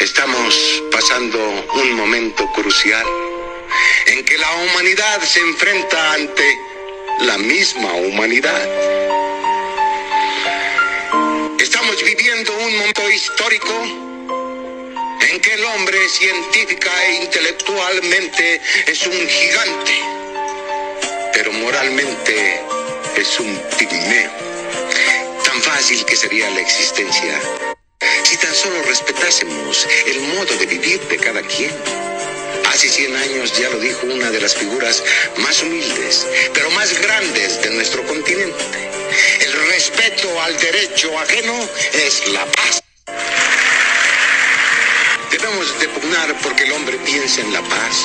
Estamos pasando un momento crucial en que la humanidad se enfrenta ante la misma humanidad. Estamos viviendo un momento histórico en que el hombre científica e intelectualmente es un gigante, pero moralmente es un pigmeo. Tan fácil que sería la existencia solo respetásemos el modo de vivir de cada quien. Hace 100 años ya lo dijo una de las figuras más humildes, pero más grandes de nuestro continente. El respeto al derecho ajeno es la paz. Debemos de pugnar porque el hombre piense en la paz,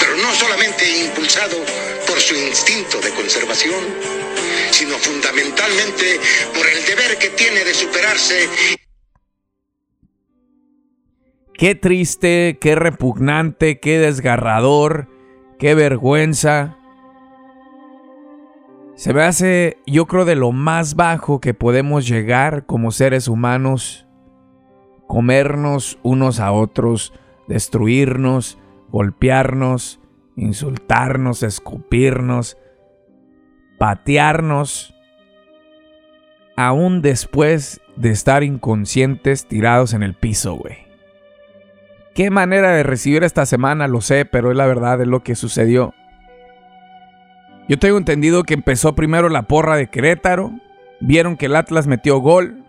pero no solamente impulsado por su instinto de conservación, sino fundamentalmente por el deber que tiene de superarse Qué triste, qué repugnante, qué desgarrador, qué vergüenza. Se me hace, yo creo, de lo más bajo que podemos llegar como seres humanos, comernos unos a otros, destruirnos, golpearnos, insultarnos, escupirnos, patearnos, aún después de estar inconscientes tirados en el piso, güey. Qué manera de recibir esta semana, lo sé, pero es la verdad, es lo que sucedió. Yo tengo entendido que empezó primero la porra de Querétaro, vieron que el Atlas metió gol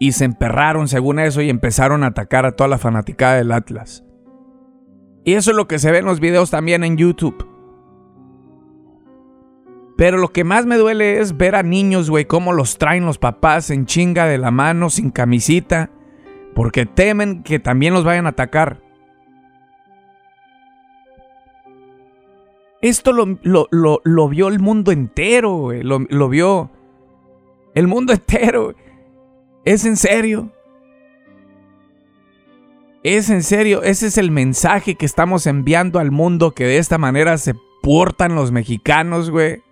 y se emperraron según eso y empezaron a atacar a toda la fanaticada del Atlas. Y eso es lo que se ve en los videos también en YouTube. Pero lo que más me duele es ver a niños, güey, cómo los traen los papás en chinga de la mano, sin camisita porque temen que también los vayan a atacar. Esto lo, vio el mundo entero, Lo, lo, vio el mundo entero. ¿Es en serio? ¿Es en serio? Ese es el mensaje que estamos enviando al mundo que de esta manera se portan los mexicanos, güey.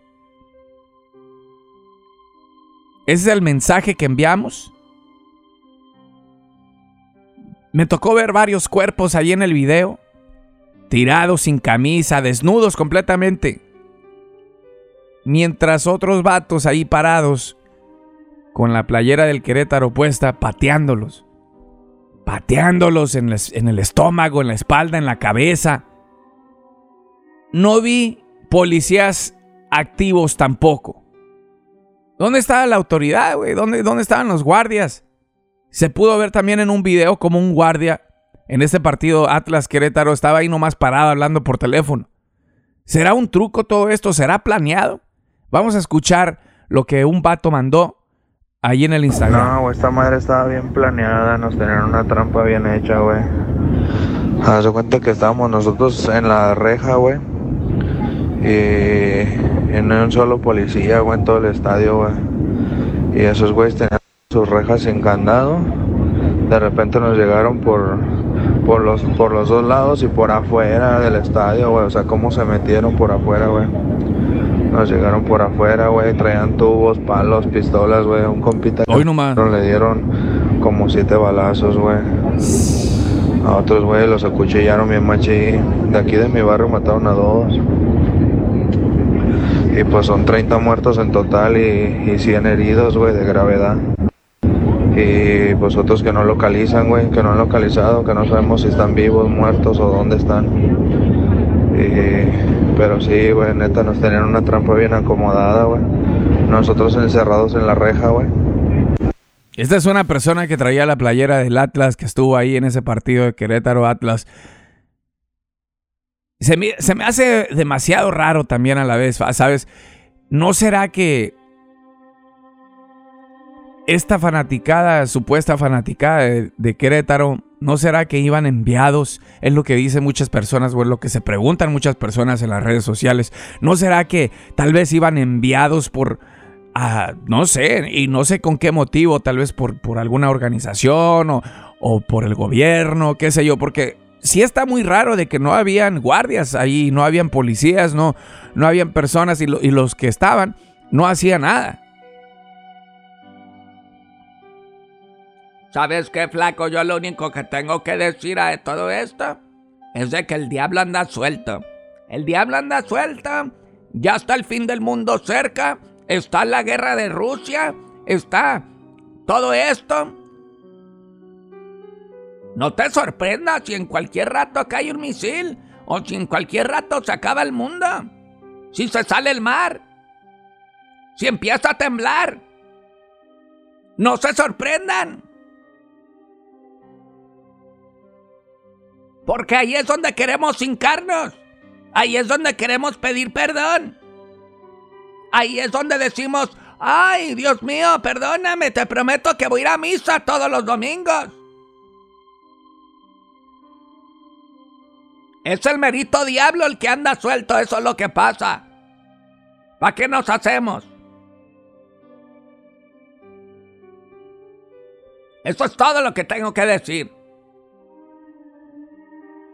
¿Ese es el mensaje que enviamos? Me tocó ver varios cuerpos ahí en el video, tirados sin camisa, desnudos completamente. Mientras otros vatos ahí parados, con la playera del Querétaro puesta, pateándolos. Pateándolos en, en el estómago, en la espalda, en la cabeza. No vi policías activos tampoco. ¿Dónde estaba la autoridad, güey? ¿Dónde, ¿Dónde estaban los guardias? Se pudo ver también en un video como un guardia en este partido Atlas Querétaro estaba ahí nomás parado hablando por teléfono. ¿Será un truco todo esto? ¿Será planeado? Vamos a escuchar lo que un vato mandó ahí en el Instagram. No, esta madre estaba bien planeada, nos tenían una trampa bien hecha, güey. Haz cuenta que estábamos nosotros en la reja, güey. Y en un solo policía, güey, en todo el estadio, güey. Y esos güeyes tenían sus rejas sin candado. De repente nos llegaron por, por, los, por los dos lados y por afuera del estadio, güey. O sea, cómo se metieron por afuera, güey. Nos llegaron por afuera, güey. Traían tubos, palos, pistolas, güey. Un compita. Hoy nomás. Le dieron como siete balazos, güey. A otros, güey, los acuchillaron bien machi. De aquí de mi barrio mataron a dos. Y pues son 30 muertos en total y, y 100 heridos, güey, de gravedad y vosotros que no localizan, güey, que no han localizado, que no sabemos si están vivos, muertos o dónde están. pero sí, güey, neta, nos tenían una trampa bien acomodada, güey. Nosotros encerrados en la reja, güey. Esta es una persona que traía la playera del Atlas, que estuvo ahí en ese partido de Querétaro Atlas. Se me, se me hace demasiado raro también a la vez, ¿sabes? ¿No será que esta fanaticada, supuesta fanaticada de, Querétaro, ¿no será que iban enviados? Es lo que dicen muchas personas, o es lo que se preguntan muchas personas en las redes sociales. ¿No será que tal vez iban enviados por, no sé, y no sé con qué motivo, tal vez por, por alguna organización o, o por el gobierno, qué sé yo, porque sí está muy raro de que no habían guardias ahí, no habían policías, no, no habían personas y, y los que estaban no hacían nada. ¿Sabes qué, flaco? Yo lo único que tengo que decir a todo esto es de que el diablo anda suelto. El diablo anda suelto. Ya está el fin del mundo cerca. Está la guerra de Rusia. Está todo esto. No te sorprendas si en cualquier rato cae un misil o si en cualquier rato se acaba el mundo. Si se sale el mar. Si empieza a temblar. No se sorprendan. Porque ahí es donde queremos hincarnos. Ahí es donde queremos pedir perdón. Ahí es donde decimos, ay, Dios mío, perdóname, te prometo que voy a ir a misa todos los domingos. Es el merito diablo el que anda suelto, eso es lo que pasa. ¿Para qué nos hacemos? Eso es todo lo que tengo que decir.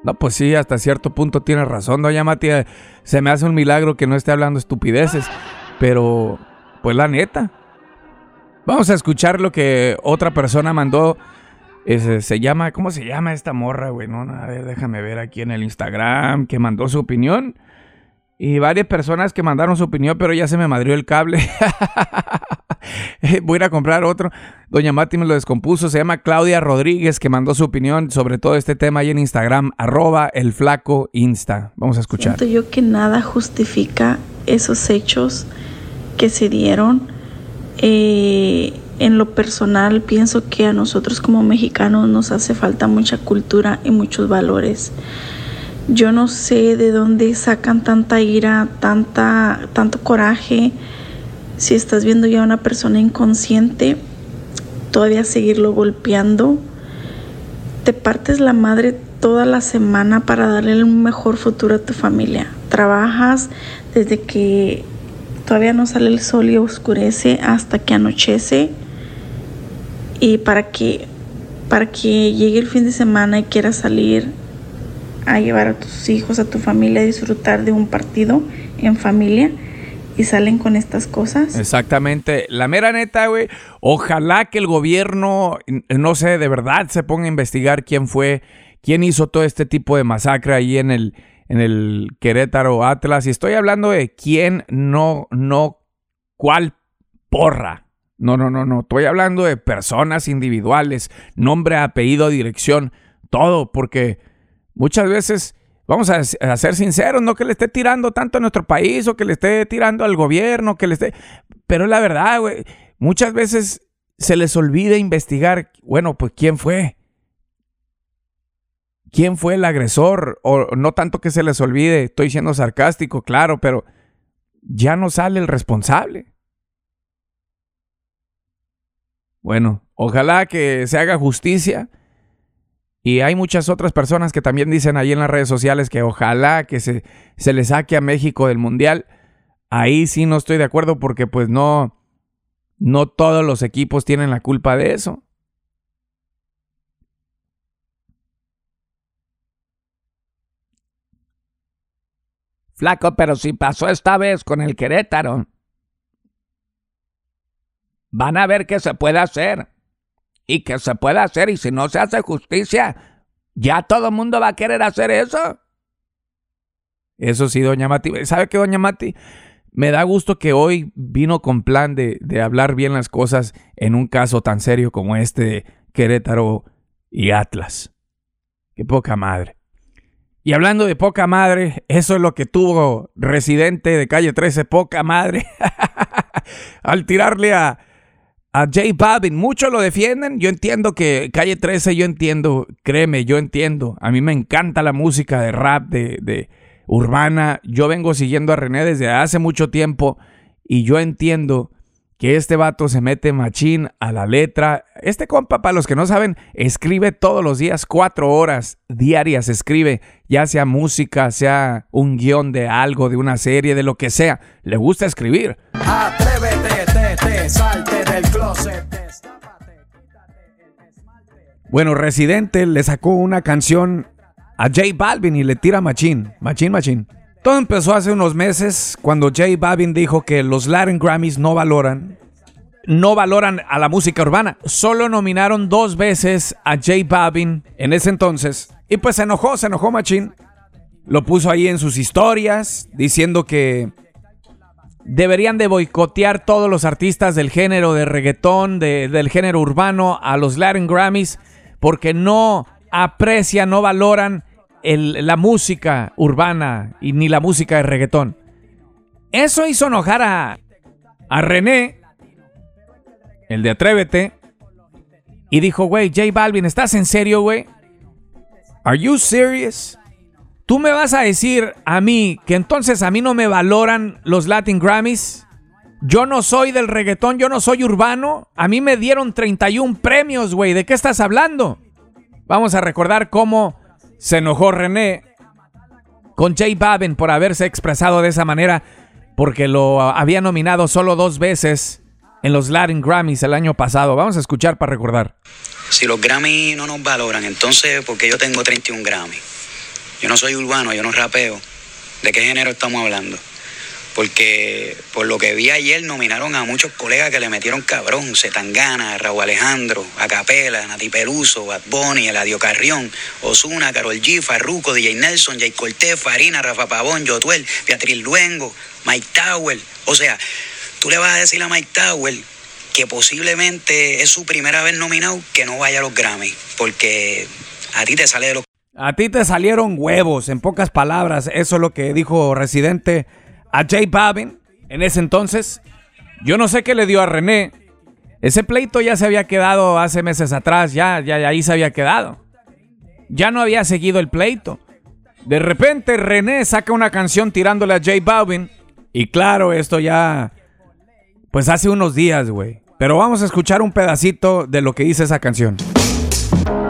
No, pues sí, hasta cierto punto tiene razón, doña Mati. Se me hace un milagro que no esté hablando estupideces. Pero, pues la neta. Vamos a escuchar lo que otra persona mandó se llama, ¿cómo se llama esta morra, güey? No, a ver, déjame ver aquí en el Instagram que mandó su opinión. Y varias personas que mandaron su opinión, pero ya se me madrió el cable. Voy a ir a comprar otro. Doña Mati me lo descompuso. Se llama Claudia Rodríguez, que mandó su opinión sobre todo este tema ahí en Instagram, arroba el flaco insta. Vamos a escuchar. Siento yo que nada justifica esos hechos que se dieron. Eh, en lo personal pienso que a nosotros como mexicanos nos hace falta mucha cultura y muchos valores. Yo no sé de dónde sacan tanta ira, tanta, tanto coraje. Si estás viendo ya a una persona inconsciente, todavía seguirlo golpeando. Te partes la madre toda la semana para darle un mejor futuro a tu familia. Trabajas desde que todavía no sale el sol y oscurece hasta que anochece y para que para que llegue el fin de semana y quieras salir a llevar a tus hijos, a tu familia a disfrutar de un partido en familia y salen con estas cosas. Exactamente. La mera neta, güey, ojalá que el gobierno, no sé, de verdad se ponga a investigar quién fue, quién hizo todo este tipo de masacre ahí en el, en el Querétaro Atlas. Y estoy hablando de quién, no, no, cuál porra. No, no, no, no. Estoy hablando de personas individuales, nombre, apellido, dirección, todo, porque muchas veces, vamos a, ser sinceros, no que le esté tirando tanto a nuestro país o que le esté tirando al gobierno, que le esté... Pero la verdad, güey. Muchas veces se les olvida investigar, bueno, pues quién fue. ¿Quién fue el agresor? O no tanto que se les olvide, estoy siendo sarcástico, claro, pero ya no sale el responsable. Bueno, ojalá que se haga justicia. Y hay muchas otras personas que también dicen ahí en las redes sociales que ojalá que se, se le saque a México del Mundial. Ahí sí no estoy de acuerdo porque pues no, no todos los equipos tienen la culpa de eso. Flaco, pero si pasó esta vez con el Querétaro van a ver que se puede hacer. Y que se puede hacer. Y si no se hace justicia, ya todo el mundo va a querer hacer eso. Eso sí, doña Mati. ¿Sabe qué, doña Mati? Me da gusto que hoy vino con plan de, de hablar bien las cosas en un caso tan serio como este de Querétaro y Atlas. Qué poca madre. Y hablando de poca madre, eso es lo que tuvo residente de calle 13, poca madre, al tirarle a, a J Balvin. Muchos lo defienden. Yo entiendo que Calle 13, yo entiendo, créeme, yo entiendo. A mí me encanta la música de rap, de, de urbana. Yo vengo siguiendo a René desde hace mucho tiempo y yo entiendo que este vato se mete machín a la letra. Este compa, para los que no saben, escribe todos los días, cuatro horas diarias escribe, ya sea música, sea un guion de algo, de una serie, de lo que sea. Le gusta escribir. Atrévete, salte Bueno, Residente le sacó una canción a J Balvin y le tira machín, machín, machín. Todo empezó hace unos meses cuando J Balvin dijo que los Latin Grammys no valoran no valoran a la música urbana. Solo nominaron dos veces a J Balvin en ese entonces. Y pues se enojó, se enojó Machín. Lo puso ahí en sus historias diciendo que deberían de boicotear todos los artistas del género de reggaetón, del género urbano a los Latin Grammys porque no aprecian, no valoran la música urbana y ni la música de reggaetón. Eso hizo enojar a, a René, el de Atrévete, y dijo, güey, J Balvin, ¿estás en serio, güey? ¿Are you serious? ¿Tú me vas a decir a mí que entonces a mí no me valoran los Latin Grammys? Yo no soy del reggaetón, yo no soy urbano. A mí me dieron 31 premios, güey. ¿De qué estás hablando? Vamos a recordar cómo se enojó René con J Balvin por haberse expresado de esa manera porque lo había nominado solo dos veces en los Latin Grammys el año pasado. Vamos a escuchar para recordar. Si los Grammys no nos valoran, entonces, porque yo tengo 31 Grammys? Yo no soy urbano, yo no rapeo. ¿De qué género estamos hablando? porque por lo que vi ayer nominaron a muchos colegas que le metieron cabrón, Zetangana, Raúl Alejandro, Acapela, Nati Peluso, Bad Bunny, Eladio Carrión, Osuna, Carol G, Farruco, DJ Nelson, Jay Cortés, Farina, Rafa Pavón, Jotuel, Beatriz Luengo, Mike Tower. O sea, tú le vas a decir a Mike Tower que posiblemente es su primera vez nominado que no vaya a los Grammy, porque a ti te sale de los... A ti te salieron huevos, en pocas palabras, eso es lo que dijo Residente a J Balvin en ese entonces. Yo no sé qué le dio a René. Ese pleito ya se había quedado hace meses atrás, ya, ya, ahí se había quedado. Ya no había seguido el pleito. De repente René saca una canción tirándole a J Balvin. Y claro, esto ya... Pues hace unos días, güey. Pero vamos a escuchar un pedacito de lo que dice esa canción.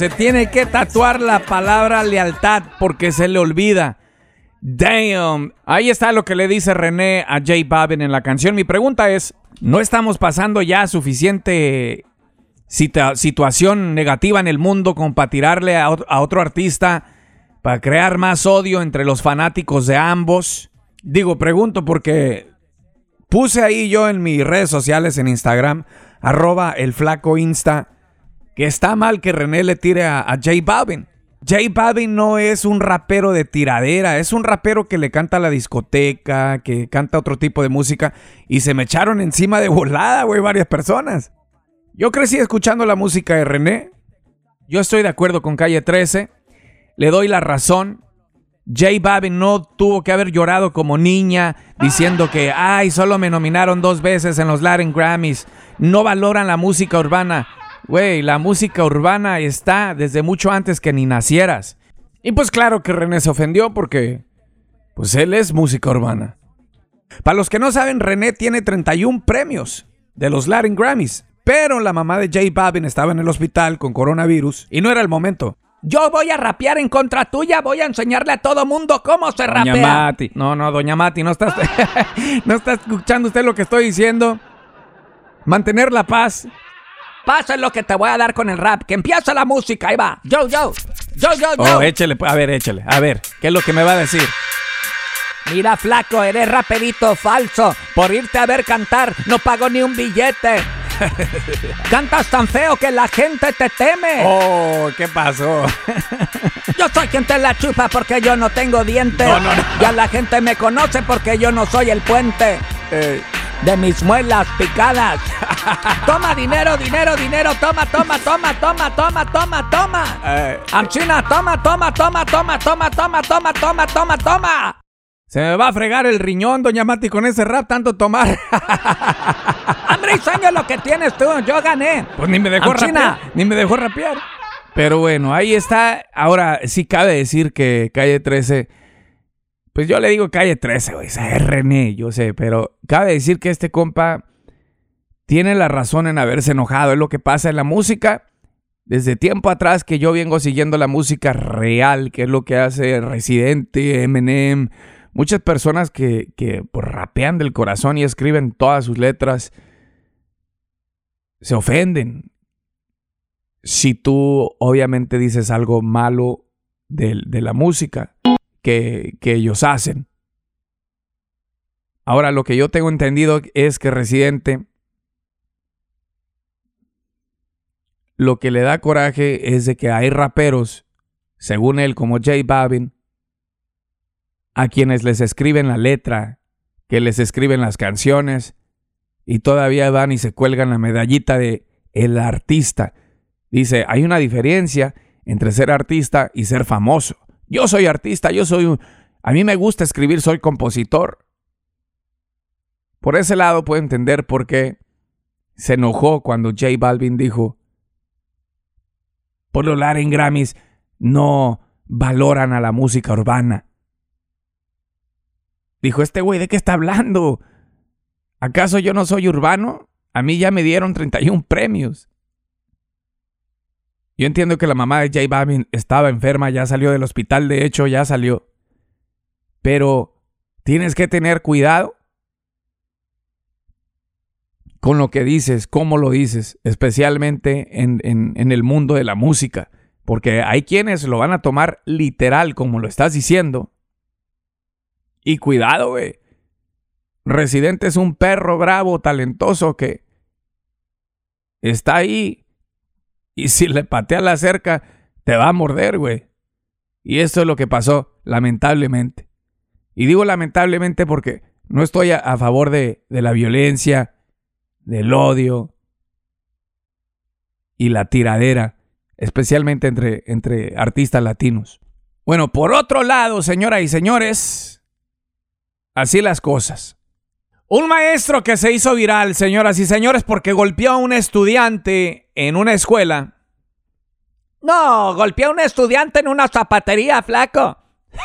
Se tiene que tatuar la palabra lealtad porque se le olvida. Damn. Ahí está lo que le dice René a J Balvin en la canción. Mi pregunta es, ¿no estamos pasando ya suficiente situación negativa en el mundo como para tirarle a, a otro artista, para crear más odio entre los fanáticos de ambos? Digo, pregunto porque puse ahí yo en mis redes sociales, en Instagram, arroba el flaco insta, que está mal que René le tire a, J Balvin. J no es un rapero de tiradera, es un rapero que le canta a la discoteca, que canta otro tipo de música y se me echaron encima de volada, güey, varias personas. Yo crecí escuchando la música de René. Yo estoy de acuerdo con Calle 13. Le doy la razón. J Balvin no tuvo que haber llorado como niña diciendo que, ay, solo me nominaron dos veces en los Latin Grammys. No valoran la música urbana. Güey, la música urbana está desde mucho antes que ni nacieras. Y pues claro que René se ofendió porque, pues él es música urbana. Para los que no saben, René tiene 31 premios de los Latin Grammys. Pero la mamá de J Balvin estaba en el hospital con coronavirus y no era el momento. Yo voy a rapear en contra tuya, voy a enseñarle a todo mundo cómo se rapea. Doña Mati. No, no, doña Mati, no está, no está escuchando usted lo que estoy diciendo. Mantener la paz Pasa lo que te voy a dar con el rap. Que empieza la música. Ahí va. Yo, yo. Yo, yo, yo. Oh, échale. A ver, échale. A ver, ¿qué es lo que me va a decir? Mira, flaco, eres raperito falso. Por irte a ver cantar, no pago ni un billete. Cantas tan feo que la gente te teme. Oh, ¿qué pasó? yo soy quien te la chupa porque yo no tengo dientes. No, no, no. Ya la gente me conoce porque yo no soy el puente. de mis muelas picadas. toma dinero, dinero, dinero, toma, toma, toma, toma, toma, toma, toma. Amchina, toma, toma, toma, toma, toma, toma, toma, toma, toma, toma. Se me va a fregar el riñón, doña Mati, con ese rap tanto tomar. André, sueño lo que tienes tú, yo gané. Pues ni me dejó rapear, ni me dejó rapear. Pero bueno, ahí está. Ahora sí cabe decir que Calle 13 pues yo le digo calle 13, güey. Es René, yo sé, pero cabe decir que este compa tiene la razón en haberse enojado. Es lo que pasa en la música. Desde tiempo atrás que yo vengo siguiendo la música real, que es lo que hace Residente, Eminem, muchas personas que, que pues, rapean del corazón y escriben todas sus letras, se ofenden. Si tú obviamente dices algo malo de, de la música que, ellos hacen. Ahora, lo que yo tengo entendido es que Residente lo que le da coraje es de que hay raperos, según él, como J Babin, a quienes les escriben la letra, que les escriben las canciones, y todavía van y se cuelgan la medallita de el artista. Dice, hay una diferencia entre ser artista y ser famoso. Yo soy artista, yo soy un... A mí me gusta escribir, soy compositor. Por ese lado puedo entender por qué se enojó cuando J Balvin dijo, por lo en Grammys no valoran a la música urbana. Dijo, este güey, ¿de qué está hablando? ¿Acaso yo no soy urbano? A mí ya me dieron 31 premios. Yo entiendo que la mamá de J Balvin estaba enferma, ya salió del hospital, de hecho ya salió. Pero tienes que tener cuidado con lo que dices, cómo lo dices, especialmente en, en, el mundo de la música. Porque hay quienes lo van a tomar literal como lo estás diciendo. Y cuidado, güey. Residente es un perro bravo, talentoso que está ahí y si le patea la cerca, te va a morder, güey. Y esto es lo que pasó, lamentablemente. Y digo lamentablemente porque no estoy a, favor de, de la violencia, del odio y la tiradera, especialmente entre, entre artistas latinos. Bueno, por otro lado, señoras y señores, así las cosas. Un maestro que se hizo viral, señoras y señores, porque golpeó a un estudiante en una escuela. No, golpeó a un estudiante en una zapatería, flaco.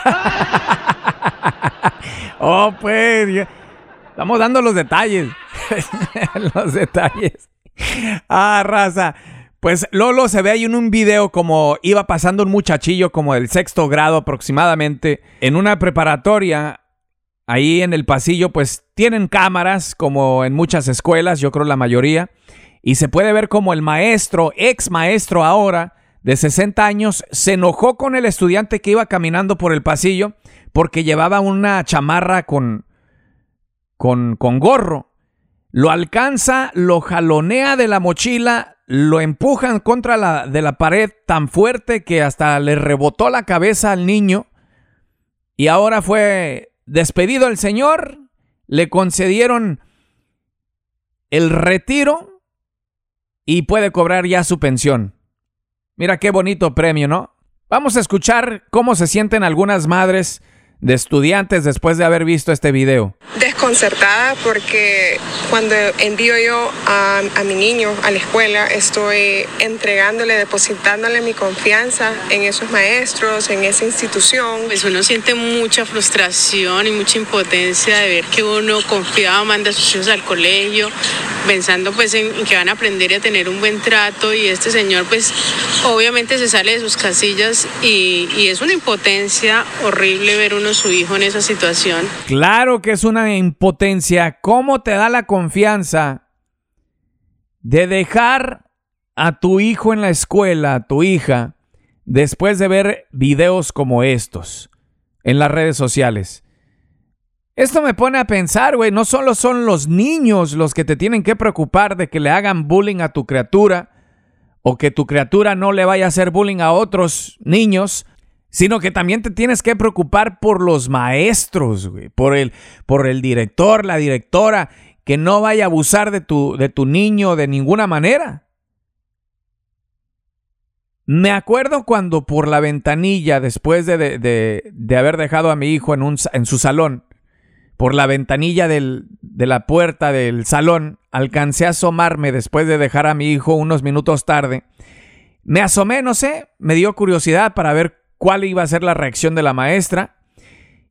oh, pues, estamos dando los detalles. los detalles. Ah, raza. Pues Lolo se ve ahí en un video como iba pasando un muchachillo como del sexto grado aproximadamente en una preparatoria Ahí en el pasillo pues tienen cámaras como en muchas escuelas, yo creo la mayoría, y se puede ver como el maestro, ex maestro ahora, de 60 años, se enojó con el estudiante que iba caminando por el pasillo porque llevaba una chamarra con, con, con gorro. Lo alcanza, lo jalonea de la mochila, lo empujan contra la de la pared tan fuerte que hasta le rebotó la cabeza al niño. Y ahora fue despedido el señor, le concedieron el retiro y puede cobrar ya su pensión. Mira qué bonito premio, ¿no? Vamos a escuchar cómo se sienten algunas madres de estudiantes después de haber visto este video? Desconcertada porque cuando envío yo a, mi niño a la escuela estoy entregándole, depositándole mi confianza en esos maestros, en esa institución. Pues uno siente mucha frustración y mucha impotencia de ver que uno confiaba, manda a sus hijos al colegio, pensando pues en, que van a aprender y a tener un buen trato y este señor pues obviamente se sale de sus casillas y, y es una impotencia horrible ver su hijo en esa situación. Claro que es una impotencia. ¿Cómo te da la confianza de dejar a tu hijo en la escuela, a tu hija, después de ver videos como estos en las redes sociales? Esto me pone a pensar, güey, no solo son los niños los que te tienen que preocupar de que le hagan bullying a tu criatura o que tu criatura no le vaya a hacer bullying a otros niños, sino que también te tienes que preocupar por los maestros, güey, por el, por el director, la directora, que no vaya a abusar de tu, de tu niño de ninguna manera. Me acuerdo cuando por la ventanilla, después de, de, de haber dejado a mi hijo en, un, en su salón, por la ventanilla del, de la puerta del salón, alcancé a asomarme después de dejar a mi hijo unos minutos tarde. Me asomé, no sé, me dio curiosidad para ver cuál iba a ser la reacción de la maestra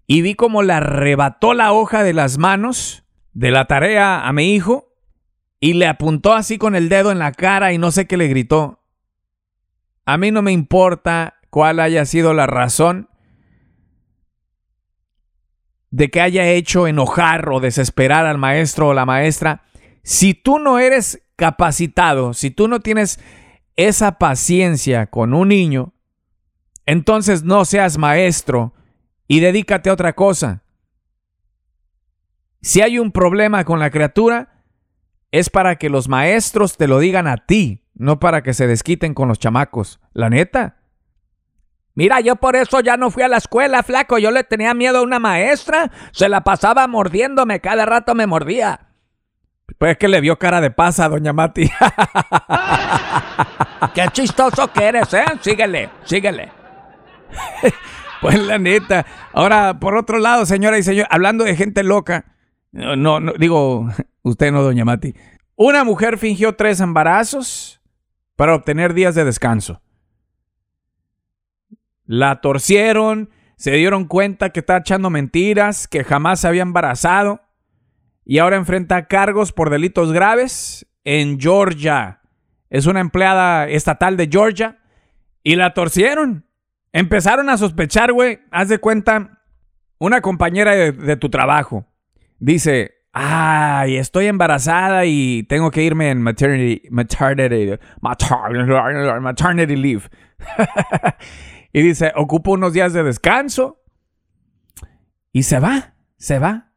y vi cómo le arrebató la hoja de las manos de la tarea a mi hijo y le apuntó así con el dedo en la cara y no sé qué le gritó. A mí no me importa cuál haya sido la razón de que haya hecho enojar o desesperar al maestro o la maestra. Si tú no eres capacitado, si tú no tienes esa paciencia con un niño, entonces no seas maestro y dedícate a otra cosa. Si hay un problema con la criatura, es para que los maestros te lo digan a ti, no para que se desquiten con los chamacos. La neta. Mira, yo por eso ya no fui a la escuela, flaco. Yo le tenía miedo a una maestra. Se la pasaba mordiéndome, cada rato me mordía. Pues que le vio cara de pasa, doña Mati. Qué chistoso que eres, ¿eh? Síguele, síguele. pues la neta. Ahora, por otro lado, señora y señor, hablando de gente loca. No, no, digo, usted no, doña Mati. Una mujer fingió tres embarazos para obtener días de descanso. La torcieron, se dieron cuenta que está echando mentiras, que jamás se había embarazado y ahora enfrenta cargos por delitos graves en Georgia. Es una empleada estatal de Georgia y la torcieron. Empezaron a sospechar, güey, haz de cuenta, una compañera de, tu trabajo dice, ay, estoy embarazada y tengo que irme en maternity, maternity, maternity, maternity leave. y dice, ocupo unos días de descanso. Y se va, se va.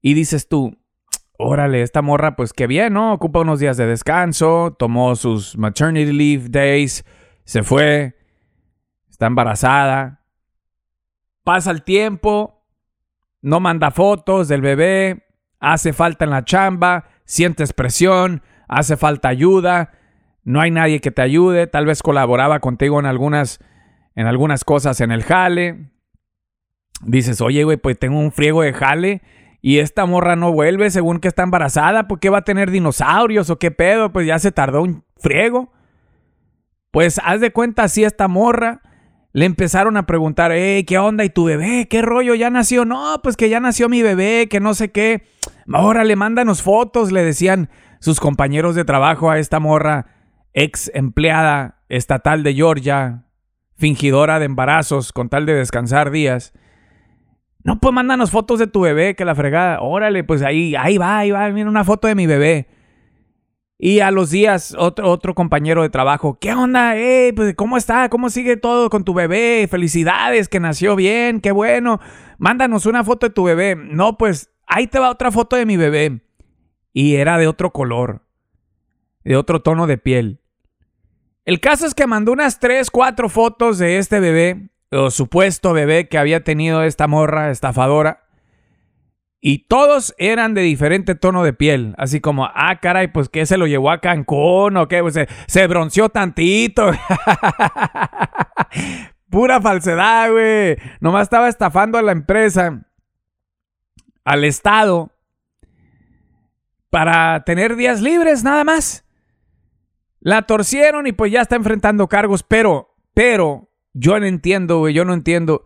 Y dices tú, órale, esta morra, pues qué bien, ¿no? Ocupa unos días de descanso, tomó sus maternity leave days, se fue, está embarazada. Pasa el tiempo, no manda fotos del bebé, hace falta en la chamba, sientes presión, hace falta ayuda, no hay nadie que te ayude, tal vez colaboraba contigo en algunas en algunas cosas en el jale. Dices, oye, güey, pues tengo un friego de jale y esta morra no vuelve según que está embarazada, ¿por qué va a tener dinosaurios o qué pedo? Pues ya se tardó un friego. Pues haz de cuenta así esta morra. Le empezaron a preguntar, hey, ¿qué onda? ¿Y tu bebé? ¿Qué rollo? ¿Ya nació? No, pues que ya nació mi bebé, que no sé qué. Ahora le mándanos fotos, le decían sus compañeros de trabajo a esta morra, ex empleada estatal de Georgia, fingidora de embarazos con tal de descansar días. No, pues mándanos fotos de tu bebé, que la fregada. Órale, pues ahí, ahí va, ahí va, mira una foto de mi bebé. Y a los días, otro, otro compañero de trabajo, ¿qué onda? Eh, pues, ¿Cómo está? ¿Cómo sigue todo con tu bebé? Felicidades, que nació bien, qué bueno. Mándanos una foto de tu bebé. No, pues ahí te va otra foto de mi bebé. Y era de otro color, de otro tono de piel. El caso es que mandó unas 3, 4 fotos de este bebé, o supuesto bebé que había tenido esta morra estafadora. Y todos eran de diferente tono de piel. Así como, ah, caray, pues que se lo llevó a Cancún o qué, pues se, se bronceó tantito. Pura falsedad, güey. Nomás estaba estafando a la empresa, al Estado, para tener días libres, nada más. La torcieron y pues ya está enfrentando cargos, pero, pero, yo no entiendo, güey, yo no entiendo.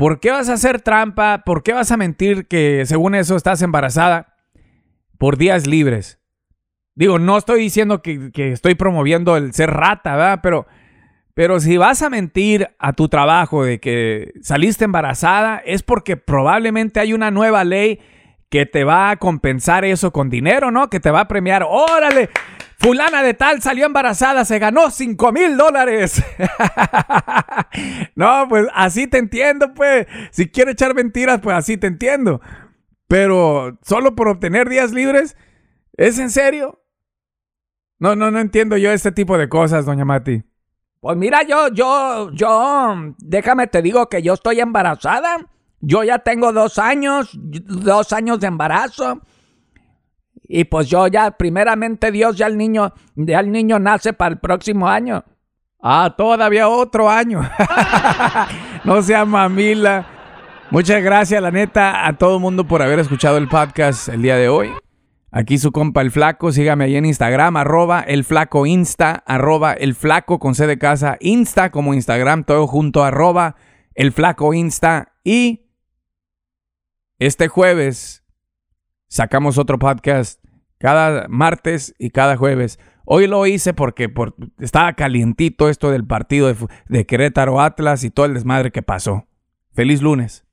¿Por qué vas a hacer trampa? ¿Por qué vas a mentir que según eso estás embarazada? Por días libres. Digo, no estoy diciendo que, estoy promoviendo el ser rata, ¿verdad? Pero, pero si vas a mentir a tu trabajo de que saliste embarazada, es porque probablemente hay una nueva ley que te va a compensar eso con dinero, ¿no? Que te va a premiar. Órale, fulana de tal salió embarazada, se ganó 5 mil dólares. no, pues así te entiendo, pues. Si quiero echar mentiras, pues así te entiendo. Pero solo por obtener días libres, ¿es en serio? No, no, no entiendo yo este tipo de cosas, doña Mati. Pues mira, yo, yo, yo, déjame te digo que yo estoy embarazada yo ya tengo dos años, dos años de embarazo. Y pues yo ya, primeramente Dios, ya el niño, ya el niño nace para el próximo año. Ah, todavía otro año. no sea mamila. Muchas gracias, la neta, a todo el mundo por haber escuchado el podcast el día de hoy. Aquí su compa el flaco, sígame ahí en Instagram, arroba el flaco insta, arroba el flaco con C de casa, insta como Instagram, todo junto, arroba el flaco insta. Y este jueves sacamos otro podcast cada martes y cada jueves. Hoy lo hice porque por, estaba calientito esto del partido de, de Querétaro Atlas y todo el desmadre que pasó. Feliz lunes.